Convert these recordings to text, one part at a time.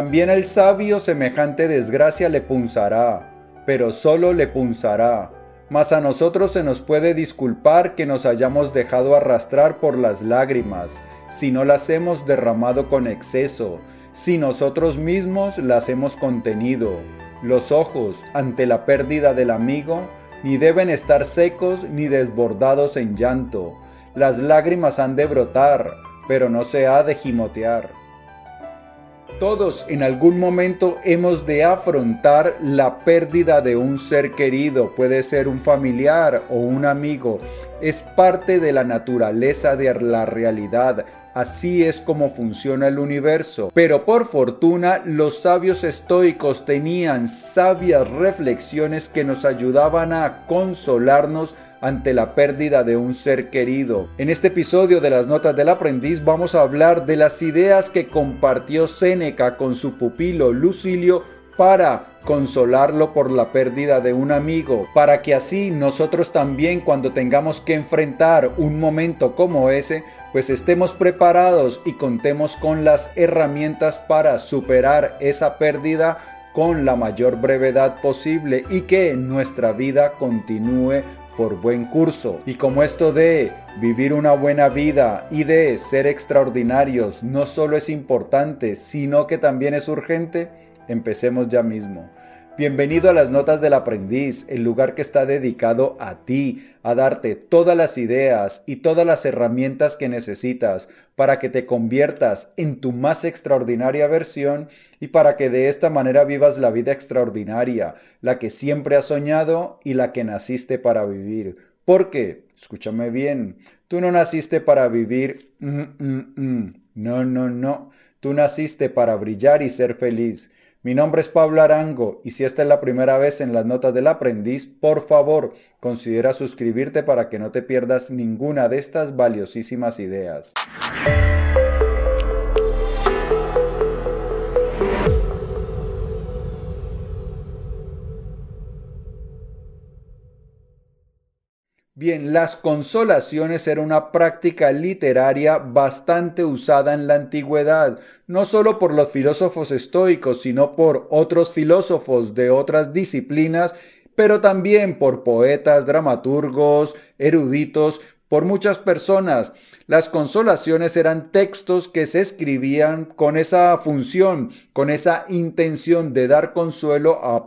También al sabio semejante desgracia le punzará, pero solo le punzará. Mas a nosotros se nos puede disculpar que nos hayamos dejado arrastrar por las lágrimas, si no las hemos derramado con exceso, si nosotros mismos las hemos contenido. Los ojos, ante la pérdida del amigo, ni deben estar secos ni desbordados en llanto. Las lágrimas han de brotar, pero no se ha de gimotear. Todos en algún momento hemos de afrontar la pérdida de un ser querido, puede ser un familiar o un amigo. Es parte de la naturaleza de la realidad. Así es como funciona el universo. Pero por fortuna los sabios estoicos tenían sabias reflexiones que nos ayudaban a consolarnos ante la pérdida de un ser querido. En este episodio de las Notas del Aprendiz vamos a hablar de las ideas que compartió Séneca con su pupilo Lucilio para consolarlo por la pérdida de un amigo, para que así nosotros también cuando tengamos que enfrentar un momento como ese, pues estemos preparados y contemos con las herramientas para superar esa pérdida con la mayor brevedad posible y que nuestra vida continúe por buen curso. Y como esto de vivir una buena vida y de ser extraordinarios no solo es importante, sino que también es urgente, empecemos ya mismo. Bienvenido a las Notas del Aprendiz, el lugar que está dedicado a ti, a darte todas las ideas y todas las herramientas que necesitas para que te conviertas en tu más extraordinaria versión y para que de esta manera vivas la vida extraordinaria, la que siempre has soñado y la que naciste para vivir. Porque, escúchame bien, tú no naciste para vivir, mm, mm, mm. no, no, no, tú naciste para brillar y ser feliz. Mi nombre es Pablo Arango y si esta es la primera vez en las notas del aprendiz, por favor considera suscribirte para que no te pierdas ninguna de estas valiosísimas ideas. Bien, las consolaciones era una práctica literaria bastante usada en la antigüedad, no solo por los filósofos estoicos, sino por otros filósofos de otras disciplinas, pero también por poetas, dramaturgos, eruditos, por muchas personas. Las consolaciones eran textos que se escribían con esa función, con esa intención de dar consuelo a,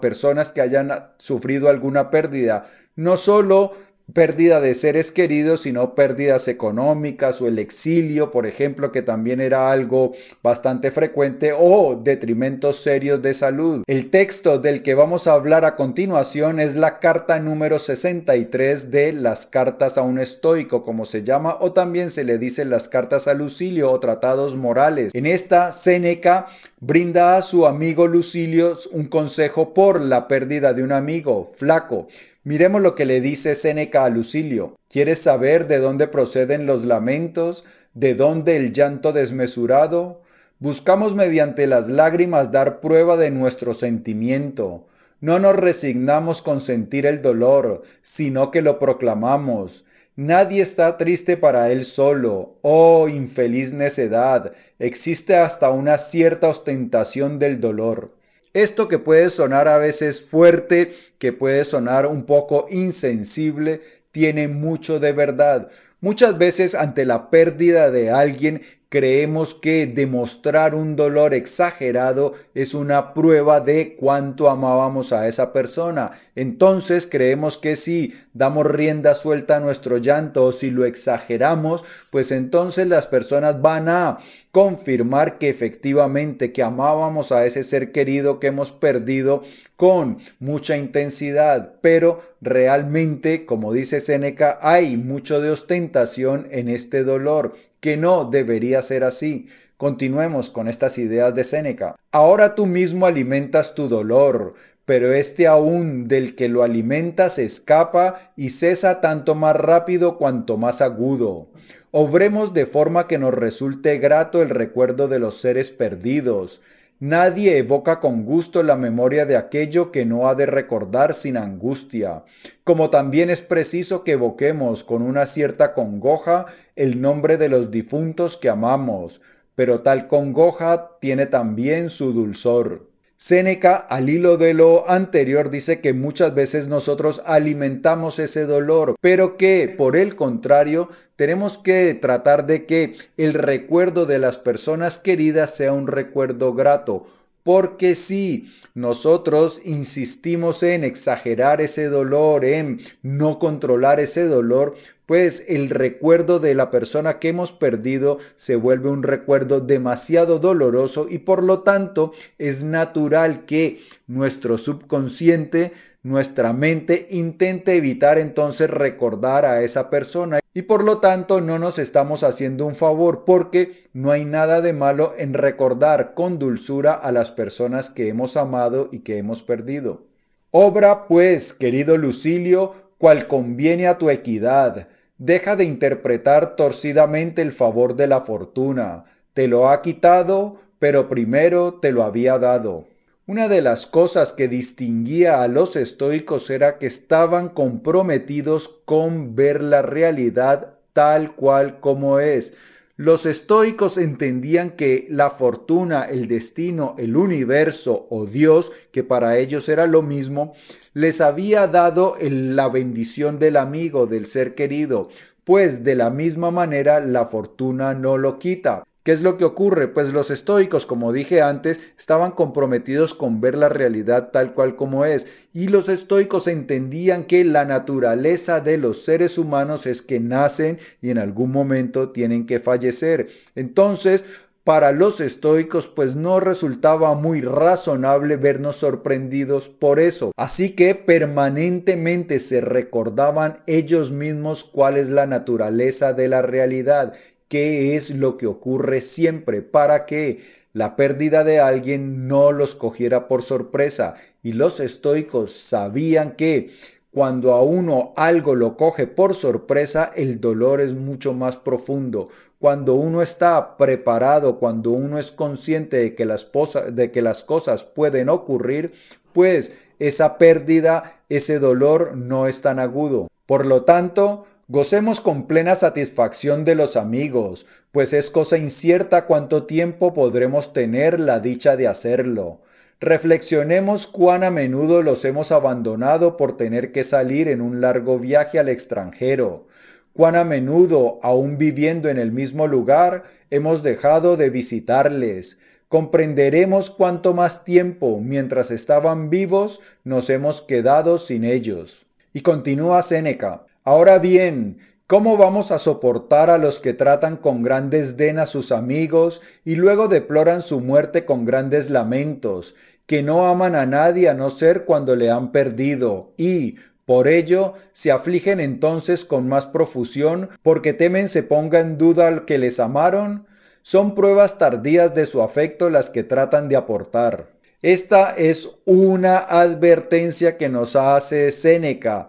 personas que hayan sufrido alguna pérdida, no solo pérdida de seres queridos, sino pérdidas económicas o el exilio, por ejemplo, que también era algo bastante frecuente, o detrimentos serios de salud. El texto del que vamos a hablar a continuación es la carta número 63 de las cartas a un estoico, como se llama, o también se le dice las cartas a Lucilio o tratados morales. En esta, Séneca brinda a su amigo Lucilio un consejo por la pérdida de un amigo, Flaco. Miremos lo que le dice Séneca a Lucilio. ¿Quieres saber de dónde proceden los lamentos? ¿De dónde el llanto desmesurado? Buscamos mediante las lágrimas dar prueba de nuestro sentimiento. No nos resignamos con sentir el dolor, sino que lo proclamamos. Nadie está triste para él solo. Oh, infeliz necedad. Existe hasta una cierta ostentación del dolor. Esto que puede sonar a veces fuerte, que puede sonar un poco insensible, tiene mucho de verdad. Muchas veces ante la pérdida de alguien creemos que demostrar un dolor exagerado es una prueba de cuánto amábamos a esa persona. Entonces creemos que si damos rienda suelta a nuestro llanto o si lo exageramos, pues entonces las personas van a confirmar que efectivamente que amábamos a ese ser querido que hemos perdido con mucha intensidad, pero realmente, como dice Séneca, hay mucho de ostentación en este dolor que no debería ser así. Continuemos con estas ideas de Séneca. Ahora tú mismo alimentas tu dolor, pero este aún del que lo alimenta se escapa y cesa tanto más rápido cuanto más agudo. Obremos de forma que nos resulte grato el recuerdo de los seres perdidos. Nadie evoca con gusto la memoria de aquello que no ha de recordar sin angustia, como también es preciso que evoquemos con una cierta congoja el nombre de los difuntos que amamos. pero tal congoja tiene también su dulzor. Séneca, al hilo de lo anterior, dice que muchas veces nosotros alimentamos ese dolor, pero que por el contrario tenemos que tratar de que el recuerdo de las personas queridas sea un recuerdo grato. Porque si nosotros insistimos en exagerar ese dolor, en no controlar ese dolor, pues el recuerdo de la persona que hemos perdido se vuelve un recuerdo demasiado doloroso y por lo tanto es natural que nuestro subconsciente, nuestra mente intente evitar entonces recordar a esa persona y por lo tanto no nos estamos haciendo un favor porque no hay nada de malo en recordar con dulzura a las personas que hemos amado y que hemos perdido. Obra pues, querido Lucilio, cual conviene a tu equidad, Deja de interpretar torcidamente el favor de la fortuna. Te lo ha quitado, pero primero te lo había dado. Una de las cosas que distinguía a los estoicos era que estaban comprometidos con ver la realidad tal cual como es. Los estoicos entendían que la fortuna, el destino, el universo o Dios, que para ellos era lo mismo, les había dado la bendición del amigo, del ser querido, pues de la misma manera la fortuna no lo quita. ¿Qué es lo que ocurre? Pues los estoicos, como dije antes, estaban comprometidos con ver la realidad tal cual como es. Y los estoicos entendían que la naturaleza de los seres humanos es que nacen y en algún momento tienen que fallecer. Entonces, para los estoicos pues no resultaba muy razonable vernos sorprendidos por eso. Así que permanentemente se recordaban ellos mismos cuál es la naturaleza de la realidad qué es lo que ocurre siempre para que la pérdida de alguien no los cogiera por sorpresa. Y los estoicos sabían que cuando a uno algo lo coge por sorpresa, el dolor es mucho más profundo. Cuando uno está preparado, cuando uno es consciente de que las, de que las cosas pueden ocurrir, pues esa pérdida, ese dolor no es tan agudo. Por lo tanto, Gocemos con plena satisfacción de los amigos, pues es cosa incierta cuánto tiempo podremos tener la dicha de hacerlo. Reflexionemos cuán a menudo los hemos abandonado por tener que salir en un largo viaje al extranjero, cuán a menudo, aún viviendo en el mismo lugar, hemos dejado de visitarles. Comprenderemos cuánto más tiempo, mientras estaban vivos, nos hemos quedado sin ellos. Y continúa Séneca. Ahora bien, ¿cómo vamos a soportar a los que tratan con gran desdén a sus amigos y luego deploran su muerte con grandes lamentos, que no aman a nadie a no ser cuando le han perdido y, por ello, se afligen entonces con más profusión porque temen se ponga en duda al que les amaron? Son pruebas tardías de su afecto las que tratan de aportar. Esta es una advertencia que nos hace Séneca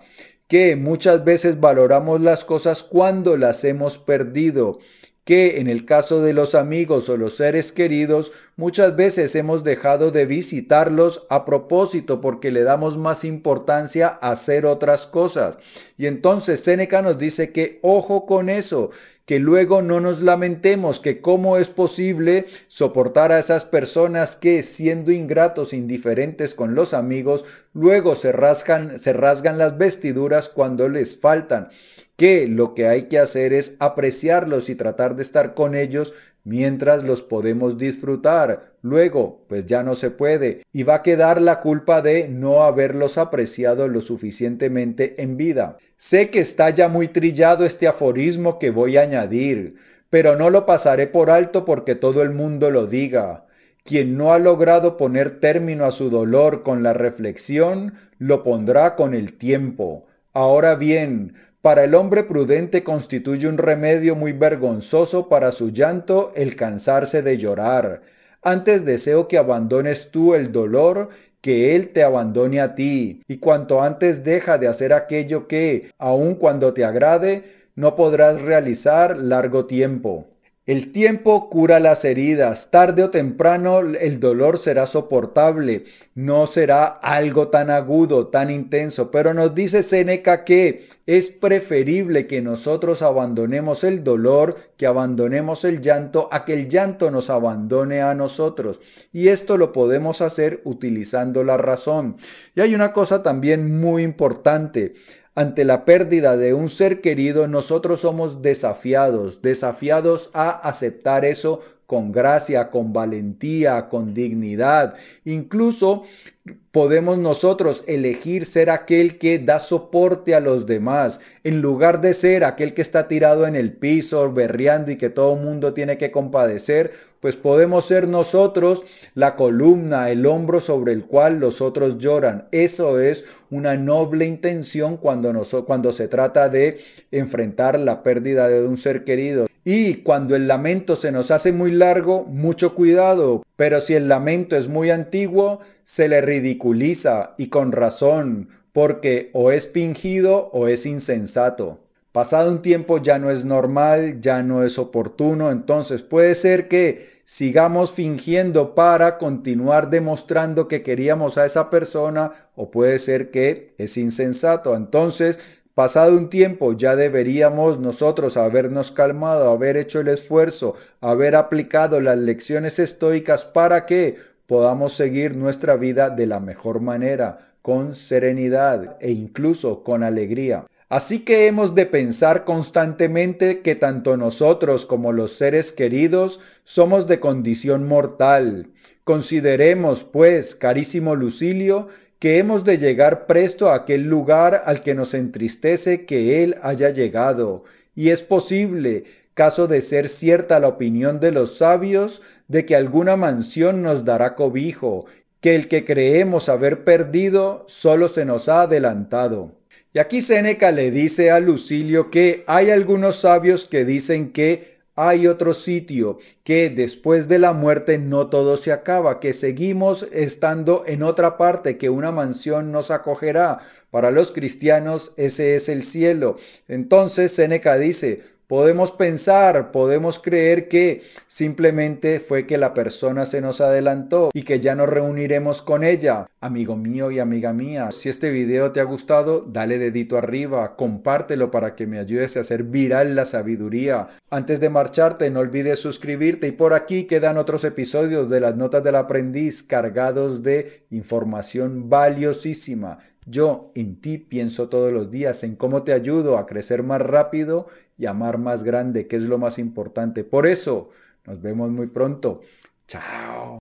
que muchas veces valoramos las cosas cuando las hemos perdido que en el caso de los amigos o los seres queridos, muchas veces hemos dejado de visitarlos a propósito porque le damos más importancia a hacer otras cosas. Y entonces Séneca nos dice que ojo con eso, que luego no nos lamentemos, que cómo es posible soportar a esas personas que siendo ingratos, indiferentes con los amigos, luego se rasgan, se rasgan las vestiduras cuando les faltan que lo que hay que hacer es apreciarlos y tratar de estar con ellos mientras los podemos disfrutar. Luego, pues ya no se puede y va a quedar la culpa de no haberlos apreciado lo suficientemente en vida. Sé que está ya muy trillado este aforismo que voy a añadir, pero no lo pasaré por alto porque todo el mundo lo diga. Quien no ha logrado poner término a su dolor con la reflexión, lo pondrá con el tiempo. Ahora bien, para el hombre prudente constituye un remedio muy vergonzoso para su llanto el cansarse de llorar. Antes deseo que abandones tú el dolor que Él te abandone a ti, y cuanto antes deja de hacer aquello que, aun cuando te agrade, no podrás realizar largo tiempo. El tiempo cura las heridas, tarde o temprano el dolor será soportable, no será algo tan agudo, tan intenso, pero nos dice Séneca que es preferible que nosotros abandonemos el dolor, que abandonemos el llanto, a que el llanto nos abandone a nosotros. Y esto lo podemos hacer utilizando la razón. Y hay una cosa también muy importante. Ante la pérdida de un ser querido, nosotros somos desafiados, desafiados a aceptar eso con gracia, con valentía, con dignidad. Incluso podemos nosotros elegir ser aquel que da soporte a los demás, en lugar de ser aquel que está tirado en el piso, berreando y que todo mundo tiene que compadecer, pues podemos ser nosotros la columna, el hombro sobre el cual los otros lloran. Eso es una noble intención cuando, cuando se trata de enfrentar la pérdida de un ser querido. Y cuando el lamento se nos hace muy largo, mucho cuidado, pero si el lamento es muy antiguo, se le ridiculiza y con razón, porque o es fingido o es insensato. Pasado un tiempo ya no es normal, ya no es oportuno, entonces puede ser que sigamos fingiendo para continuar demostrando que queríamos a esa persona o puede ser que es insensato. Entonces, pasado un tiempo ya deberíamos nosotros habernos calmado, haber hecho el esfuerzo, haber aplicado las lecciones estoicas para que podamos seguir nuestra vida de la mejor manera, con serenidad e incluso con alegría. Así que hemos de pensar constantemente que tanto nosotros como los seres queridos somos de condición mortal. Consideremos, pues, carísimo Lucilio, que hemos de llegar presto a aquel lugar al que nos entristece que Él haya llegado. Y es posible, caso de ser cierta la opinión de los sabios, de que alguna mansión nos dará cobijo, que el que creemos haber perdido solo se nos ha adelantado. Y aquí Séneca le dice a Lucilio que hay algunos sabios que dicen que hay otro sitio, que después de la muerte no todo se acaba, que seguimos estando en otra parte, que una mansión nos acogerá. Para los cristianos ese es el cielo. Entonces Séneca dice, Podemos pensar, podemos creer que simplemente fue que la persona se nos adelantó y que ya nos reuniremos con ella. Amigo mío y amiga mía, si este video te ha gustado, dale dedito arriba, compártelo para que me ayudes a hacer viral la sabiduría. Antes de marcharte, no olvides suscribirte y por aquí quedan otros episodios de las notas del aprendiz cargados de información valiosísima. Yo en ti pienso todos los días en cómo te ayudo a crecer más rápido y amar más grande, que es lo más importante. Por eso, nos vemos muy pronto. Chao.